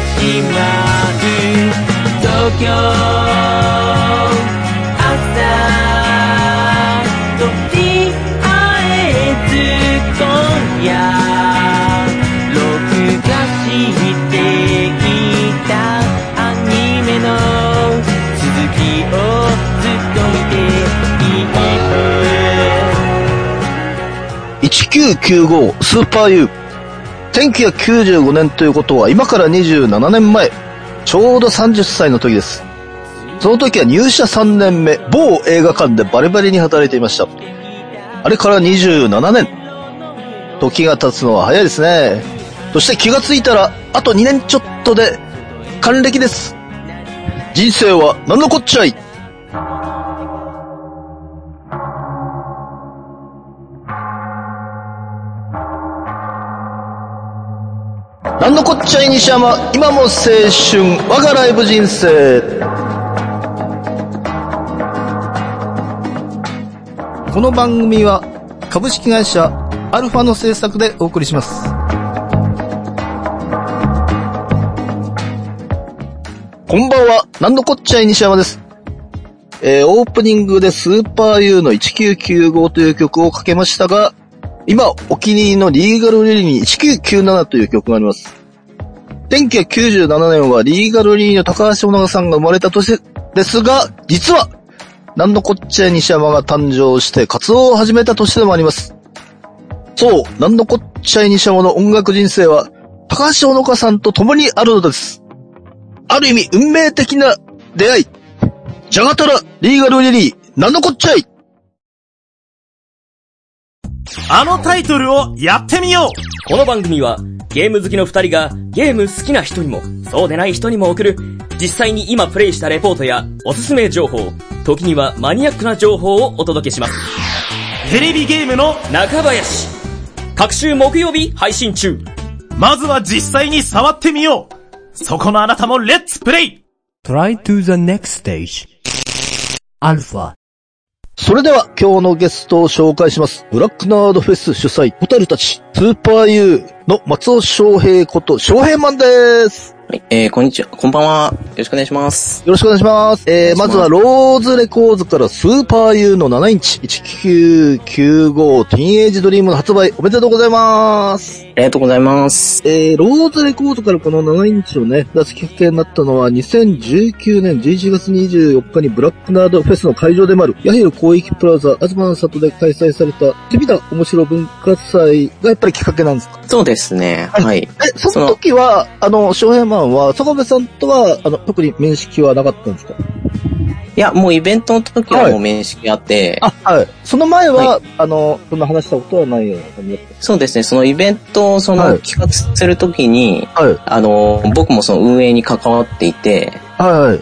れてしまう東京朝とりあえず今夜録画していたアニメの続きをずっと見ている。1995スーパー U。1995年ということは今から27年前、ちょうど30歳の時です。その時は入社3年目、某映画館でバリバリに働いていました。あれから27年。時が経つのは早いですね。そして気がついたら、あと2年ちょっとで、還暦です。人生は何のこっちゃいなんのこっちゃい西山、今も青春、我がライブ人生。この番組は株式会社アルファの制作でお送りします。こんばんは、なんのこっちゃい西山です。えー、オープニングでスーパー U の1995という曲をかけましたが、今、お気に入りのリーガルリリーに1997という曲があります。1997年はリーガルリリーの高橋小長さんが生まれた年ですが、実は、なんのこっちゃ西山が誕生して活動を始めた年でもあります。そう、なんのこっちゃ西山の音楽人生は、高橋小長さんと共にあるのです。ある意味、運命的な出会い。ジャガタラ、リーガルリリー、なんのこっちゃいあのタイトルをやってみようこの番組はゲーム好きの二人がゲーム好きな人にもそうでない人にも送る実際に今プレイしたレポートやおすすめ情報、時にはマニアックな情報をお届けします。テレビゲームの、中林各週木曜日配信中まずは実際に触ってみようそこのあなたもレッツプレイ Try to the next stage. Alpha. それでは今日のゲストを紹介します。ブラックナードフェス主催、ほたるたち、 Superyou の松尾翔平こと翔平マンです。はい、えー、こんにちは。こんばんは。よろしくお願いします。よろしくお願いします。えー、まずはローズレコーズからスーパー U の7インチ1995ティーンエイジドリームの発売おめでとうございます。ありがとうございます。えー、ローズレコードからこの7インチをね、出すきっかけになったのは2019年11月24日にブラックナードフェスの会場でもある、ヤヒル広域プラザ、東の里で開催された、テビダ面白文化祭がやっぱりきっかけなんですか？そうですね。はいはい。え、その時は、あの、翔平マンは、坂部さんとは、あの、特に面識はなかったんですか？いや、もうイベントの時はもう面識あって、あ、はい。その前は、あの、そんな話したことはないような感じだっそうですね、そのイベントをそのはい企画する時に、た。はい。あの、僕もその運営に関わっていて、はいはい。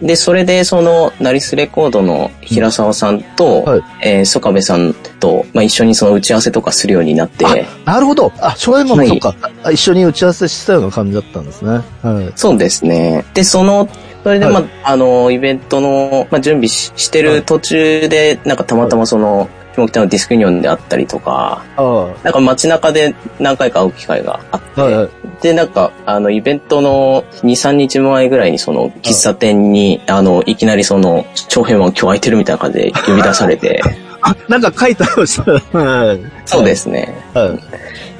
で、それでその、ナリスレコードの平沢さんと、はいえー、曽我部さんと、まあ、一緒にその打ち合わせとかするようになって、なるほど。あ、翔平マンもはいそうか、あ一緒に打ち合わせしてたような感じだったんですね。はい。そうですね。で、その、それで、まあ、はあの、イベントの、まあ、準備ししてる途中で、なんかたまたまその、下北のディスクユニオンであったりとか、あなんか街中で何回か会う機会があって、あ。はいはい。で、なんか、あの、イベントの2、3日前ぐらいにその、喫茶店に、あの、いきなりその、長編は今日空いてるみたいな感じで呼び出されて、あ、なんか書いてありました。はい。そうですね。は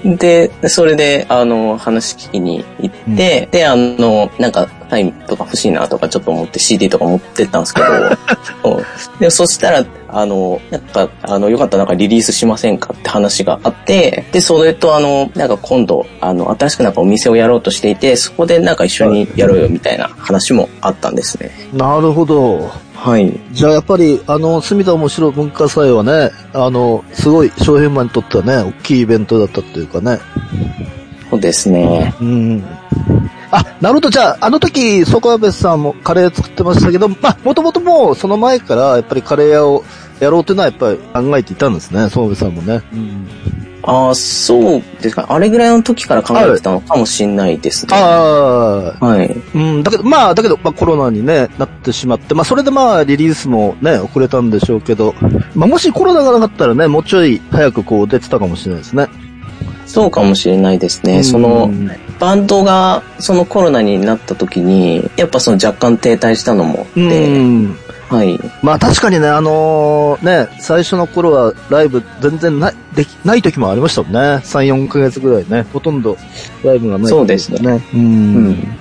い。で、それで、あの、話聞きに行って、で、あの、なんか、タイムとか欲しいなとかちょっと思って CD とか持ってったんですけど、そうでそしたら、あの、なんか、あの、よかったらなんかリリースしませんかって話があって、で、それとあの、なんか今度、あの、新しくなんかお店をやろうとしていて、そこでなんか一緒にやろうよみたいな話もあったんですね。なるほど。はい。じゃあやっぱり、あの、住田面白文化祭はね、あの、すごい、翔平マンにとってはね、大きいイベントだったっていうかね。そそうですね。うん。あ、なるほど。じゃあ、あの時、ソカベさんもカレー作ってましたけど、まあ、もともともうその前から、やっぱりカレー屋をやろうというのはやっぱり考えていたんですね、ソカベさんもね。うん。ああ、そうですか。あれぐらいの時から考えてたのかもしれないですね。ああ、はい。うん、だけど、まあ、だけど、まあ、コロナにね、なってしまって、まあ、それでまあ、リリースもね、遅れたんでしょうけど、まあ、もしコロナがなかったらね、もうちょい早くこう出てたかもしれないですね。そうかもしれないですね。その、バンドがそのコロナになった時に、やっぱその若干停滞したのもあうって、ん。はい。まあ確かにね、あのーね、最初の頃はライブ全然ない、でき、ない時もありましたもんね。3、4ヶ月ぐらいね。ほとんどライブがない、そうですね。ね。う。うんん。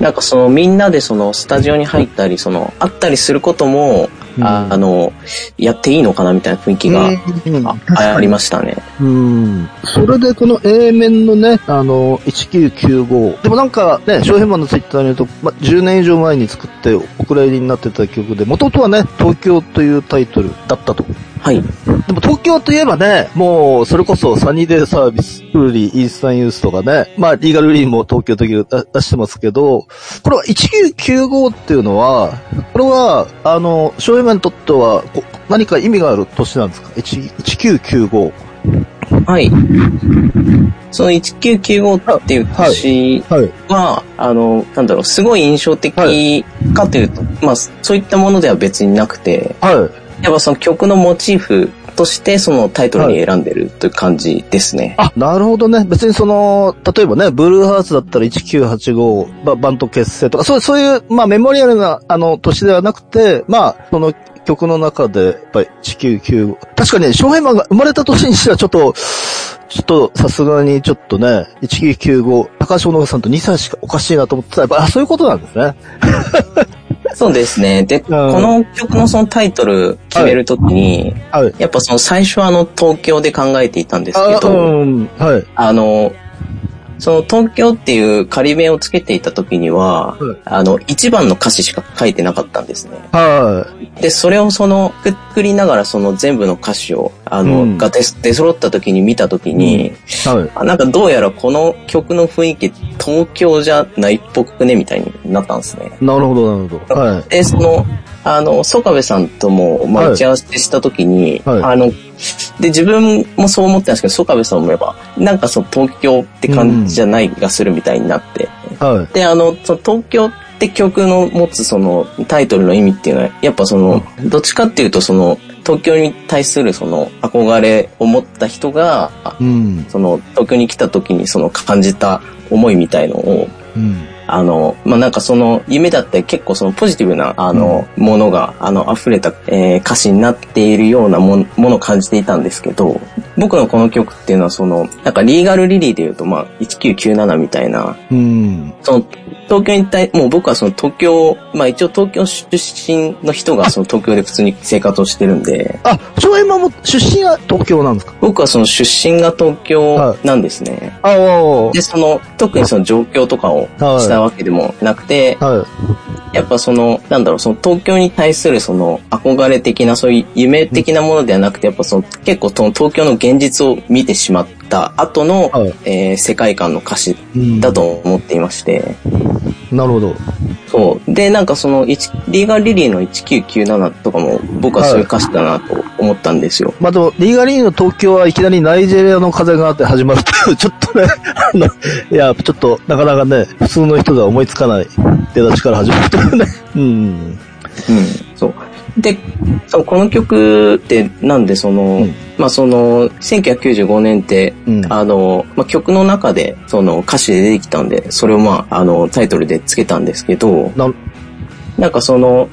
なんかそのみんなでそのスタジオに入ったり、その、会ったりすることも、うんああの、やっていいのかなみたいな雰囲気が、うんあありましたね。うん。それでこの A 面のね、あの、1995。でもなんかね、翔平マンのツイッターによると、ま、10年以上前に作ってお蔵入りになってた曲で、元々はね、東京というタイトルだったと。はい。でも東京といえばね、もう、それこそサニーデイサービス、フーリー、イースタンユースとかね、まあ、リーガルリーンも東京時々出出してますけど、これは1995っていうのは、これは、あの、少年にとっては、こ何か意味がある年なんですか ?1 1995。はい。その1995っていう年はい。は、あの、なんだろう、すごい印象的かというと、まあ、そういったものでは別になくて、はい。やっぱその曲のモチーフとしてそのタイトルに選んでるという感じですね。あ、なるほどね。別にその、例えばね、ブルーハーツだったら1985、ババンド結成とか、そうそういう、まあメモリアルな、あの、年ではなくて、まあ、その曲の中で、やっぱり1995。確かに、翔平マンが生まれた年にしてはちょっと、ちょっと、さすがにちょっとね、1995、高橋小野さんと2歳しかおかしいなと思ってたら、やっぱ、そういうことなんですね。そうですね。で、この曲のそのタイトル決めるときに、はい。やっぱその最初はあの東京で考えていたんですけあ、ど、うん、はい。あの、その東京っていう仮名をつけていた時には、はいあの、一番の歌詞しか書いてなかったんですね。はで、それをその、くっくりながらその全部の歌詞を、あの、うんが出出揃った時に見た時に、い。はい。あなんかどうやらこの曲の雰囲気、東京じゃないっぽくね、みたいになったんですね。なるほど、なるほど。はい。で、その、あの、曽我部さんとも、まあ、はい打ち合わせした時に、はいあの、で、自分もそう思ってたんですけど、曽我部さんもやっぱ、なんかその東京って感じじゃない気がするみたいになって。はい。で、あの、その東京って曲の持つそのタイトルの意味っていうのは、やっぱその、どっちかっていうとその、東京に対するその憧れを持った人が、うん。その東京に来た時にその感じた思いみたいのを、うん。あの、まあ、なんかその夢だって結構そのポジティブな、あの、ものが、あの、溢れた、えー歌詞になっているようなもんものを感じていたんですけど、僕のこの曲っていうのはその、なんかリーガルリリーで言うと、まあ、1997みたいな、うん。その、東京に対、もう僕はその東京、まあ一応東京出身の人がその東京で普通に生活をしてるんで、あ、翔平も出身は東京なんですか？僕はその出身が東京なんですね。ああ、で、その、特にその状況とかをしたわけでもなくて、はい。やっぱその、なんだろう、その東京に対するその憧れ的な、そういう夢的なものではなくて、やっぱその結構その東京の現実を見てしまった後の、はいえー世界観の歌詞うんだと思っていまして、なるほど。そう。で、なんかその、一リーガルリリーの1997とかも僕はそういう歌詞だなと思ったんですよ。まあ、でも、リーガリーの東京はいきなりナイジェリアの風があって始まるっていう、ちょっとね、あの、いや、ちょっと、なかなかね、普通の人では思いつかない出だしから始まるというね。うん。うん。で、そうこの曲ってなんでその、うん。まあその、1995年って、うん。あの、まあ曲の中でその歌詞で出てきたんで、それをまあ、あの、タイトルでつけたんですけど、ななんかその、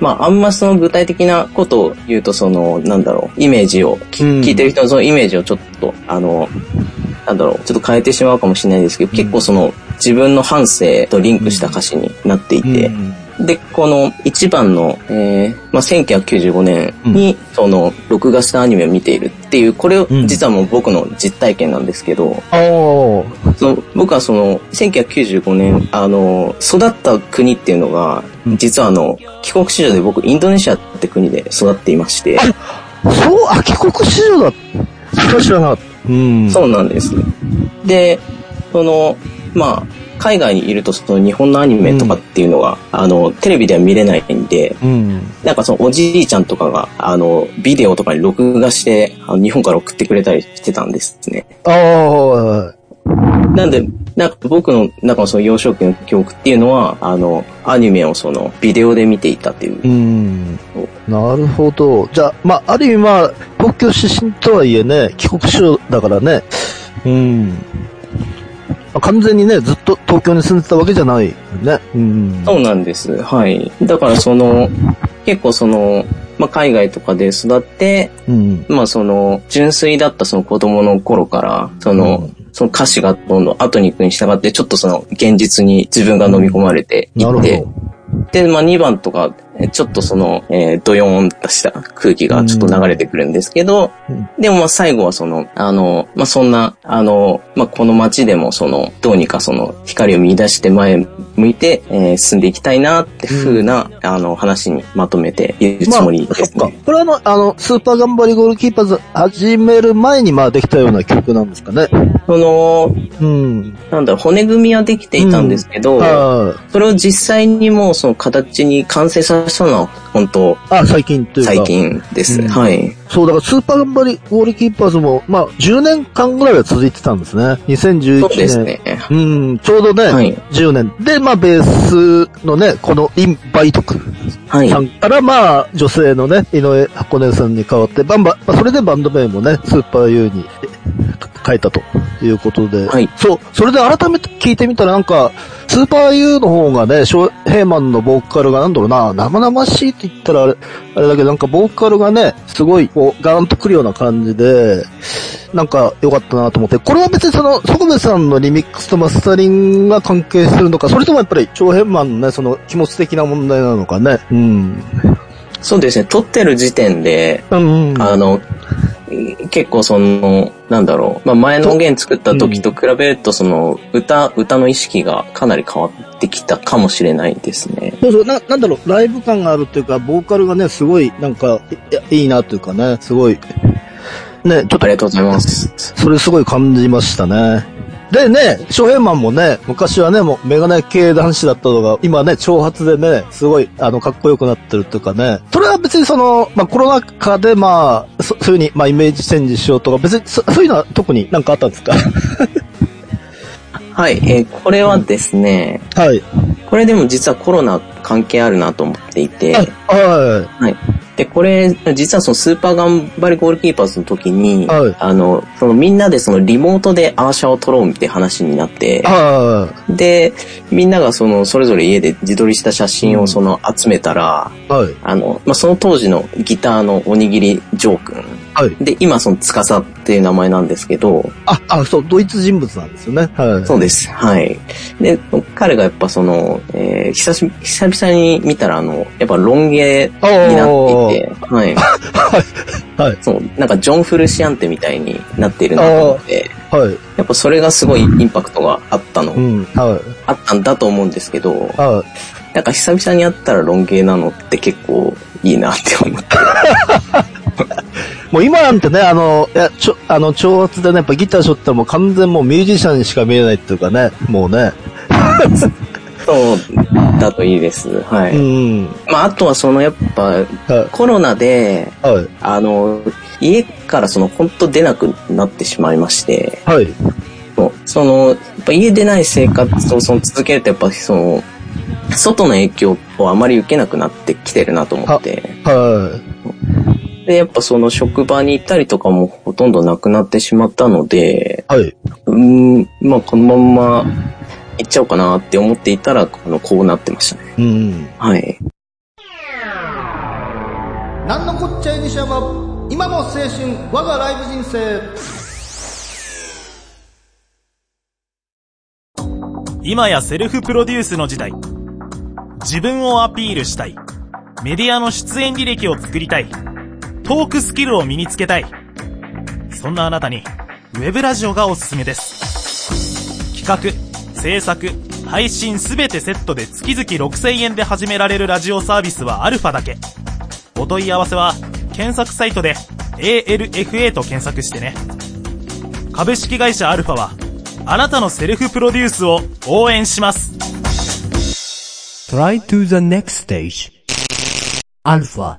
まあ、あんまその具体的なことを言うと、その、なんだろう、イメージを、聞いてる人のそのイメージをちょっと、あの、なんだろう、ちょっと変えてしまうかもしれないですけど、結構その、自分の反省とリンクした歌詞になっていて、で、この一番の、えーまあ、1995年に、その、録画したアニメを見ているっていう、これを、うん実はもう僕の実体験なんですけど、ああ、その僕はその、1995年、あの、育った国っていうのが、実はあの、帰国子女で僕、インドネシアって国で育っていまして、そう、あ、帰国子女だ。それは知らなかった。うん。そうなんです。で、その、まあ、海外にいるとその日本のアニメとかっていうのが、あの、テレビでは見れないんで、うん。なんかそのおじいちゃんとかが、あの、ビデオとかに録画して、あの日本から送ってくれたりしてたんですね。ああ、なんで、なんか僕の中のその幼少期の記憶っていうのは、あの、アニメをそのビデオで見ていたっていう。うん。なるほど。じゃあ、まあ、ある意味まあ、東京出身とはいえね、帰国子女だからね。うん。まあ完全にね、ずっと東京に住んでたわけじゃないよね。うん。そうなんです。はい。だからその、結構その、まあ、海外とかで育って、うん。まあその、純粋だったその子供の頃から、その、その歌詞がどんどん後に行くに従って、ちょっとその現実に自分が飲み込まれていって、ど。で、まあ2番とか、えちょっとその、えー、ドヨーンとした空気がちょっと流れてくるんですけど、うんでもまあ最後はその、あの、まあそんな、あの、まあこの街でもその、どうにかその、光を見出して前向いて、えー進んでいきたいなって風な、あの、話にまとめているつもりまあ、ですね。そっか。これはあの、あの、スーパー頑張りゴールキーパーズ始める前にまあできたような曲なんですかね。その、うん。なんだろう、骨組みはできていたんですけど、あそれを実際にもうその形に完成させたのは本当あ、あ最近というか。最近です。うんはい。そう、だからスーパー頑張りゴールキーパーズも、まあ、10年間ぐらいは続いてたんですね。2011年。そうですね。うん、ちょうどね、はい10年。で、まあ、ベースのね、このインバイトクはいさ。んから、まあ、女性のね、井上箱根さんに代わって、バンバ、まあ、それでバンド名もね、スーパー U に変えたということで。はいそう、それで改めて聞いてみたらなんか、スーパー U の方がね、ショーヘイマンのボーカルがなんだろうな、生々しいって言ったらあれ、あれだけどなんかボーカルがね、すごいこう、ガーンとくるような感じで、なんか良かったなと思って、これは別にその、ソコベさんのリミックスとマスタリングが関係するのか、それともやっぱり、長編マンのね、その気持ち的な問題なのかね。うん。そうですね。撮ってる時点で、うん。あの、結構その、なんだろう。まあ、前の音源作った時と比べると、その、歌、歌の意識がかなり変わってきたかもしれないですね。そうそう、な、なんだろう、ライブ感があるっていうか、ボーカルがね、すごい、なんか、いやいいなっていうかね、すごい、ね、ちょっとありがとうございます。それすごい感じましたね。でね、翔平マンもね、昔はね、もうメガネ系男子だったのが、今ね、長髪でね、すごい、あの、かっこよくなってるっていうかね、それは別にその、まあコロナ禍でまあ、そそういうふうに、まあイメージチェンジしようとか、別にそそういうのは特になんかあったんですか？はい。えーこれはですね、はい。これでも実はコロナ関係あるなと思っていて、ははい。で、これ、実はそのスーパー頑張りゴールキーパーズの時に、はいあの、そのみんなでそのリモートでアーシャを撮ろうって話になってで、みんながその、それぞれ家で自撮りした写真をその集めたら、い。はい。あの、まあ、その当時のギターのおにぎりジョー君。はい。で、今そのつかさっていう名前なんですけど、あ、あ、そう、ドイツ人物なんですよね。はい。そうです。はい。で、彼がやっぱその、えー久し、久々に見たらあの、やっぱロン毛になっていて、はい。はい。そう、なんかジョン・フルシアンテみたいになっているなと思って、はい。やっぱそれがすごいインパクトがあったの、うん。はい。あったんだと思うんですけど、はい。なんか久々に会ったらロン毛なのって結構いいなって思って。もう今なんてね、あの、いや、ちょ、あの、挑発でね、やっぱギターしょったらもう完全もうミュージシャンにしか見えないっていうかね、もうね。そうだといいです。はうい。ん。まあ、あとはそのやっぱはい。コロナで、はい。あの、家からその本当出なくなってしまいまして、はい。もうその、やっぱ家出ない生活をその続けるとやっぱその、外の影響をあまり受けなくなってきてるなと思って、はで、やっぱその職場に行ったりとかもほとんどなくなってしまったので、い。はい。うーん、まあこのまんま行っちゃおうかなって思っていたら、あの、こうなってましたね。うん。はい。なんのこっちゃい西山、今も青春、我がライブ人生。今やセルフプロデュースの時代。自分をアピールしたい。メディアの出演履歴を作りたい。トークスキルを身につけたい。そんなあなたに、ウェブラジオがおすすめです。企画、制作、配信すべてセットで月々6000円で始められるラジオサービスはアルファだけ。お問い合わせは、検索サイトで ALFA と検索してね。株式会社アルファは、あなたのセルフプロデュースを応援します。Try to the next stage. Alpha.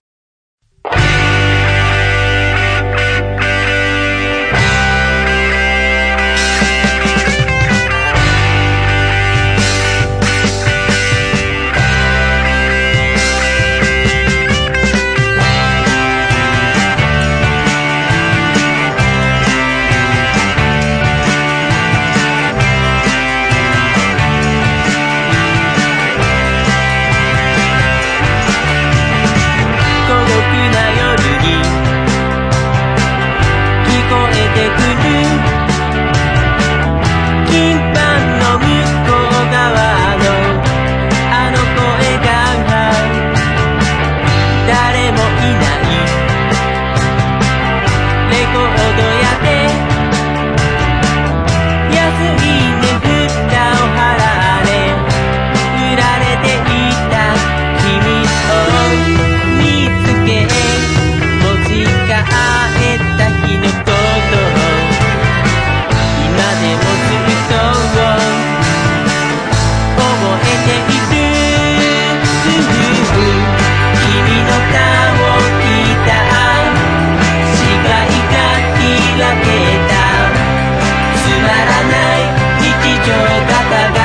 日常型が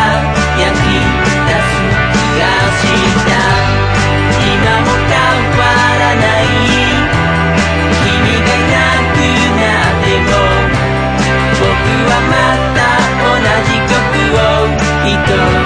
焼き出す気がした。今も変わらない。君がいなくなっても僕はまた同じ曲を一人。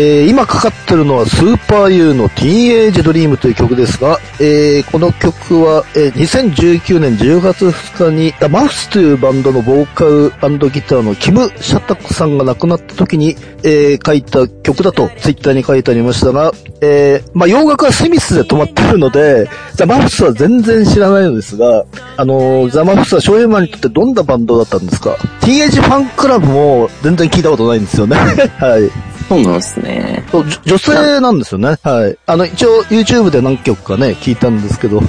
えー今かかってるのはスーパー U のティーンエイジドリームという曲ですが、えーこの曲は、えー2019年10月2日に、ダマフスというバンドのボーカルギターのキム・シャタクさんが亡くなった時に、えー書いた曲だとツイッターに書いてありましたが、えーまあ洋楽はスミスで止まってるので、ザ・マフスは全然知らないのですが、あのーザ・マフスはショーエマンにとってどんなバンドだったんですか？ティーンエイジファンクラブも全然聞いたことないんですよね。はい。そうなんですね。そうじ女性なんですよね。はい。あの、一応 YouTube で何曲かね、聞いたんですけど。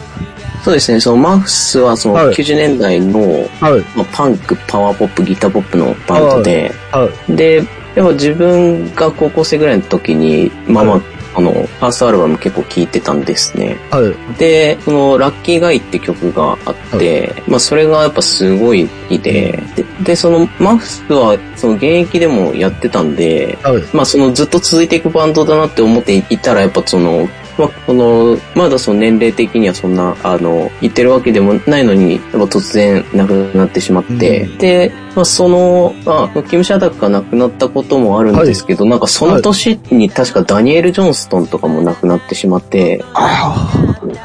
そうですね、そのマフスはそのはい90年代の、はい。まあ、パンク、パワーポップ、ギターポップのバンドで、はい。で、やっぱ自分が高校生ぐらいの時に、まあまあ、はいあの、ファーストアルバム結構聴いてたんですね。はい。で、その、ラッキーガイって曲があって、まあそれがやっぱすごい好きで、で、でその、マフスは、その現役でもやってたんで、はい。まあそのずっと続いていくバンドだなって思っていたら、やっぱその、まあ、この、まだその年齢的にはそんな、あの、言ってるわけでもないのに、やっぱ突然亡くなってしまって、うんで、まあその、まあ、キム・シャダクが亡くなったこともあるんですけど、なんかその年に確かダニエル・ジョンストンとかも亡くなってしまって、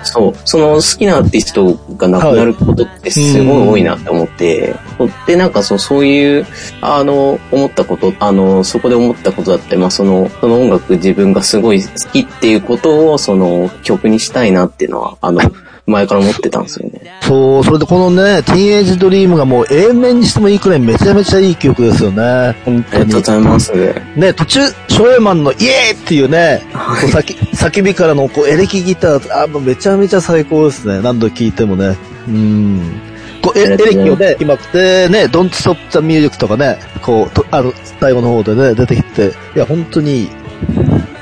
そう、その好きなアーティストが亡くなることってすごい多いなって思って、で、なんかそのそういう、あの、思ったこと、あの、そこで思ったことだって、まあその、その音楽自分がすごい好きっていうことを、その曲にしたいなっていうのは、あの、前から思ってたんですよね。そう、それでこのね、ティーンエイジドリームがもう A 面にしてもいいくらいめちゃめちゃいい曲ですよね。本当にありがとうご。ざいます。ね、途中、ショーエマンのイエーっていうね、叫叫びからのこうエレキギター、あ、もうめちゃめちゃ最高ですね。何度聴いてもね。うん。こうエエレキをね、今ってね、Don't Stop the Music とかね、こう、とあの、最後の方でね、出てきて、いや、本当にいい。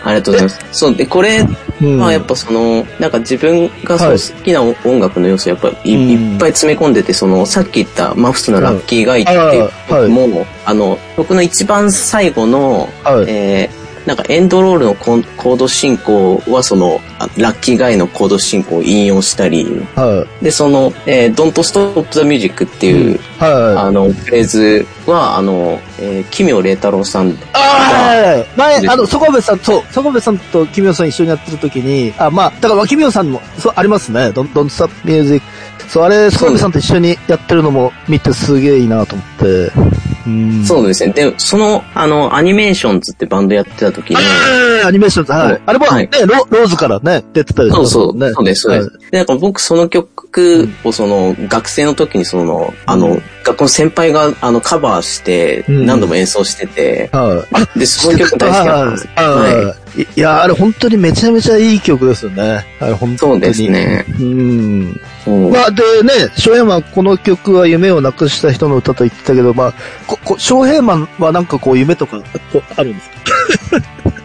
ありがとうございます。そう、で、これ、うん。まあやっぱその、なんか自分がそのはい好きな音楽の要素やっぱい,、うんいっぱい詰め込んでて、その、さっき言ったマフスのラッキーガイっていうはい曲も、あの、僕の一番最後の、はい。えーなんかエンドロールのコード進行はその、あラッキーガイのコード進行を引用したり、はい。で、その、えー、Don't Stop the Music っていう、はい。あの、フレーズは、あの、えー、奇妙麗太郎さんあい前、あの、底部さん、そう、底部さんとキミヨさん一緒にやってる時に、あ、まあ、だから、キミヨさんも、そう、ありますね。ドン、ドンスタップミュージック。そう、あれ、底部さんと一緒にやってるのも見てすげえいいなと思って。うん。そうですね。で、その、あの、アニメーションズってバンドやってた時に、アニメーションズ、ははいい。あれも、はいね、ロローズからね、出てたりしそうそう。そうです、そうです。はいで、なんか僕その曲をその、学生の時にその、あの、学校の先輩があの、カバーして、うん何度も演奏してて、はい。で、その曲大好きだったんですよ。はい。はい。や、あれ本当にめちゃめちゃいい曲ですよね。あれ本当に。そうです。ね。うん。まあでね、翔平マンこの曲は夢をなくした人の歌と言ってたけど、まあ、ここ翔平マンはなんかこう夢とかこうあるんです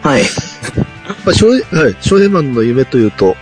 か？はい。まあ、翔平、はい、翔平マンの夢というと、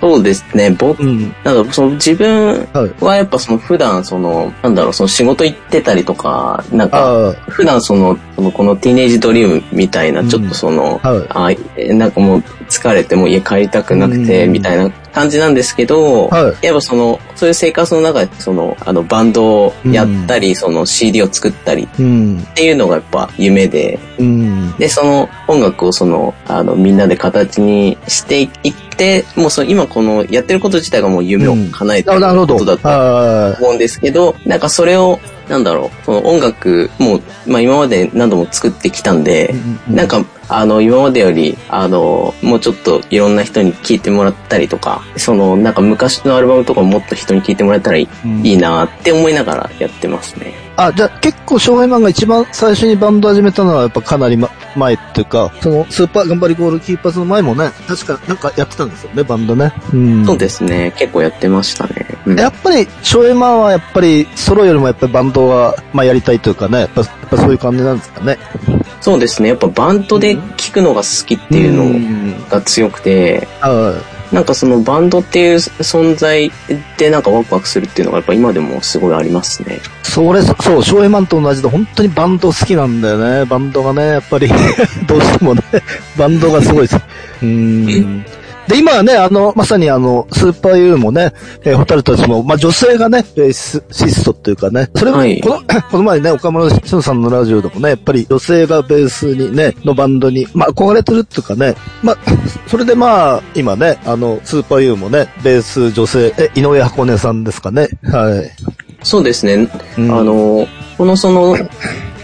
そうですね。僕、うん。なんかその自分はやっぱその普段その、なんだろう、その仕事行ってたりとか、なんか、あ普段その、そのこのティーネージドリームみたいな、ちょっとその、あ、はい。あえなんかもう疲れてもう家帰りたくなくて、うんみたいな感じなんですけど、はいやっぱその、そういう生活の中で、その、あの、バンドをやったり、その CD を作ったりっうん。ていうのがやっぱ夢で、うん。で、その音楽をその、あの、みんなで形にしていって、もうその、今この、やってること自体がもう夢を叶えてるななるほど。ことだとは思うんですけど、なんかそれを、なんだろう、その音楽、もう、まあ今まで何度も作ってきたんで、い。なんか、あの、今までより、あの、もうちょっといろんな人に聴いてもらったりとか、その、なんか昔のアルバムとかももっと人に聴いてもらえたらいい,、うんいいなって思いながらやってますね。あ、じゃあ結構翔平マンが一番最初にバンド始めたのはやっぱかなり、ま、前っていうか、そのスーパー頑張りゴールキーパーズの前もね、確かなんかやってたんですよね、バンドね。うん。そうですね。結構やってましたね。うんやっぱり、翔平マンはやっぱりソロよりもやっぱりバンドは、まあやりたいというかね、やっぱやっぱそういう感じなんですかね。そうですね。やっぱバンドで聴くのが好きっていうのが強くて、はなんかそのバンドっていう存在でなんかワクワクするっていうのがやっぱ今でもすごいありますね。い。それ、そう、翔平マンと同じで本当にバンド好きなんだよね。バンドがね、やっぱり、どうしてもね、バンドがすごいです。うん。で、今はね、あの、まさにあの、スーパーユーもね、えーホタルたちも、まあ、女性がね、ベースシストっていうかね、それも、はいこの、この前ね、岡村俊さんのラジオでもね、やっぱり女性がベースにね、のバンドに、まあ、憧れてるっていうかね、まあ、それでまあ、今ね、あの、スーパーユーもね、ベース女性、え、井上箱根さんですかね。はい。そうですね。うんあの、このその、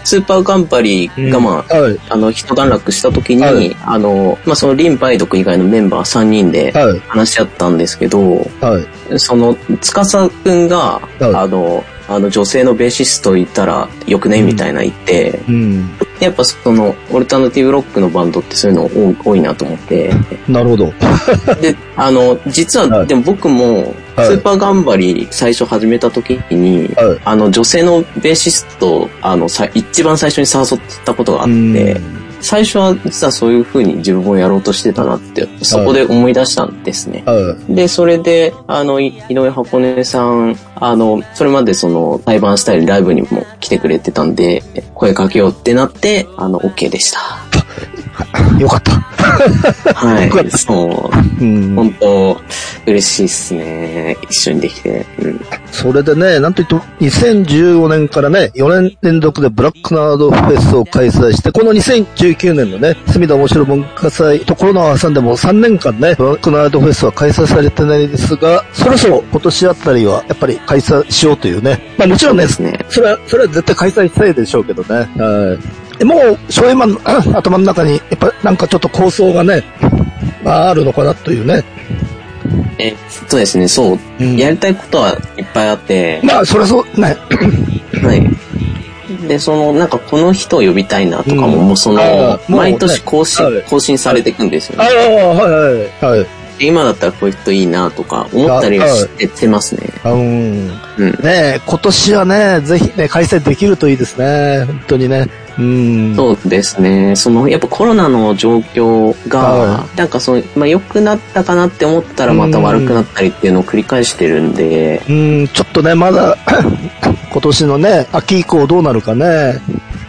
スーパーガンパリがまあ、はい。あの、一段落した時に、はいあの、まあ、そのリン・バイドク以外のメンバー3人ではい。話し合ったんですけど、はい。その、司くんが、はいあの、あの、女性のベーシストいたらよくね、みたいな言って、うん。やっぱその、オルタナティブロックのバンドってそういうの多多いなと思って、なるほど。で、あの、実は、はいでも僕も、はいスーパーガンバリ最初始めた時に、はい。あの、女性のベーシスト、あの、さ一番最初に誘ったことがあって、最初は実はそういう風に自分もやろうとしてたなって、そこで思い出したんですね。はで、それで、あの、い井上箱根さん、あの、それまでその、対バンしたりライブにも来てくれてたんで、声かけようってなって、あの、OK でした。い。よかった。はい。そう。うん。本当嬉しいっすね。一緒にできて。うん。それでね、なんといっても、2015年からね、4年連続でブラックナードフェスを開催して、この2019年のね、隅田面白文化祭とコロナを挟んでも3年間ね、ブラックナードフェスは開催されてないですが、そろそろ今年あたりは、やっぱり開催しようというね。まあもちろんね、ですね。それは、それは絶対開催したいでしょうけどね。はい。でもう、翔平マンのあ 頭の中に、やっぱなんかちょっと構想がね、まああるのかなというね。え、そうですね、そう。うんやりたいことはいっぱいあって、まあ、それはそう、ね。はい。で、その、なんかこの人を呼びたいなとかも、うんもうその毎年更新、はい更新されていくんですよああ、ね。はいはい、はい。で今だったらこういう人いいなとか思ったりはしててますね。うん。うん。ねえ、今年はね、ぜひね、開催できるといいですね。本当にね。うん。そうですね。その、やっぱコロナの状況がは、なんかその、まあ良くなったかなって思ったらまた悪くなったりっていうのを繰り返してるんで、うん、ちょっとね、まだ、今年のね、秋以降どうなるかね。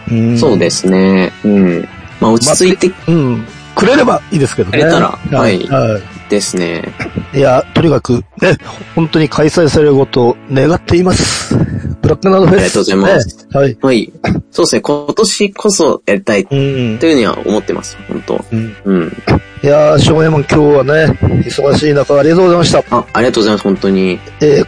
うん。そうですね。うん。まあ落ち着いてうん。くれればいいですけどね。くれたらはいはですね。い。いや、とにかく、ね、本当に開催されることを願っています。ブラックナードフェス。ありがとうございますねはい。はい。そうですね。今年こそやりたいとうん。いうふうには思ってます。本当うんうん。いやー、翔平マン今日はね、忙しい中ありがとうございました。あ、ありがとうございます。本当に。えー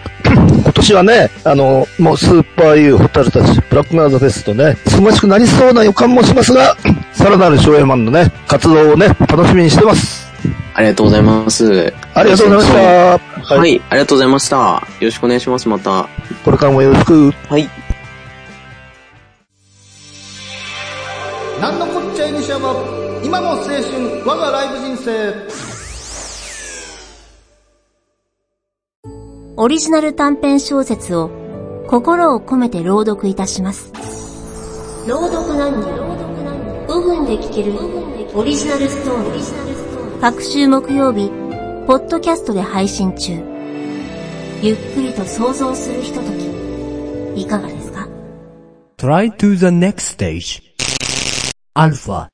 今年はね、あの、もうスーパーユーホタルたち、ブラックナードフェスとね、忙しくなりそうな予感もしますが、さらなる翔平マンのね、活動をね、楽しみにしてます。ありがとうございます。ありがとうございました。は、はいありがとうございました。よろしくお願いします。また。これからもよろしく。はい。なんのこっちゃい西山今も青春、我がライブ人生。オリジナル短編小説を心を込めて朗読いたします。朗読何人5分で聞けるオリジナルストーリー。各週木曜日、ポッドキャストで配信中。ゆっくりと想像するひととき、いかがですか？Try to the next stage.Alpha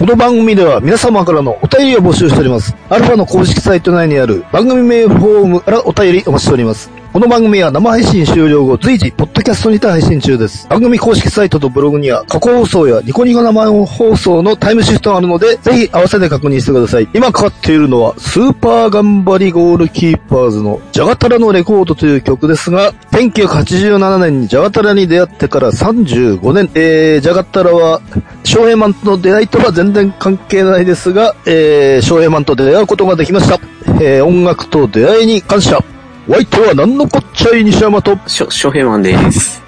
この番組では皆様からのお便りを募集しております。アルファの公式サイト内にある番組名フォームからお便りお待ちしております。この番組は生配信終了後随時、ポッキャストにて配信中です。番組公式サイトとブログには過去放送やニコニコ生放送のタイムシフトがあるので、ぜひ合わせて確認してください。今かかっているのは、スーパー頑張りゴールキーパーズのジャガタラのレコードという曲ですが、1987年にジャガタラに出会ってから35年、えー、ジャガタラは、翔平マンとの出会いとは全然関係ないですが、えー、翔平マンと出会うことができました。えー、音楽と出会いに感謝。お相手は何のこっちゃい西山と、しょ、ショヘマンです。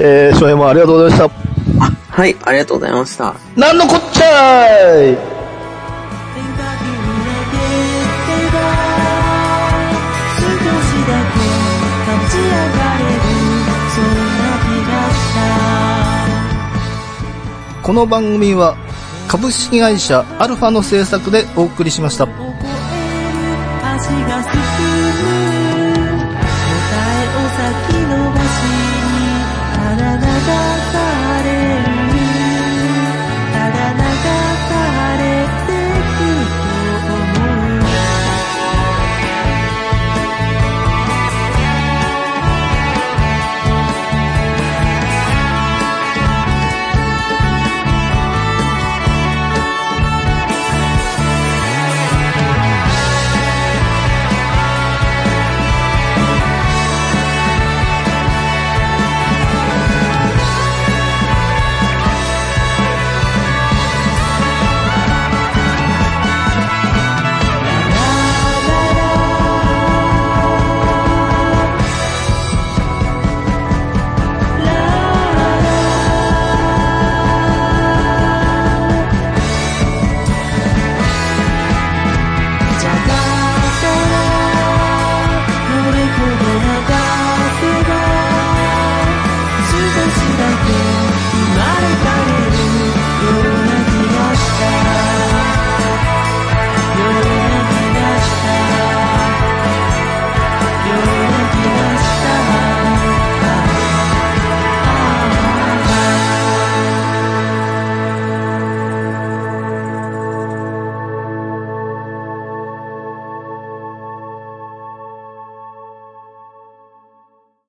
えー、翔平マンありがとうございました。はい、ありがとうございました。何のこっちゃいこの番組は株式会社アルファの制作でお送りしました。足がすくむ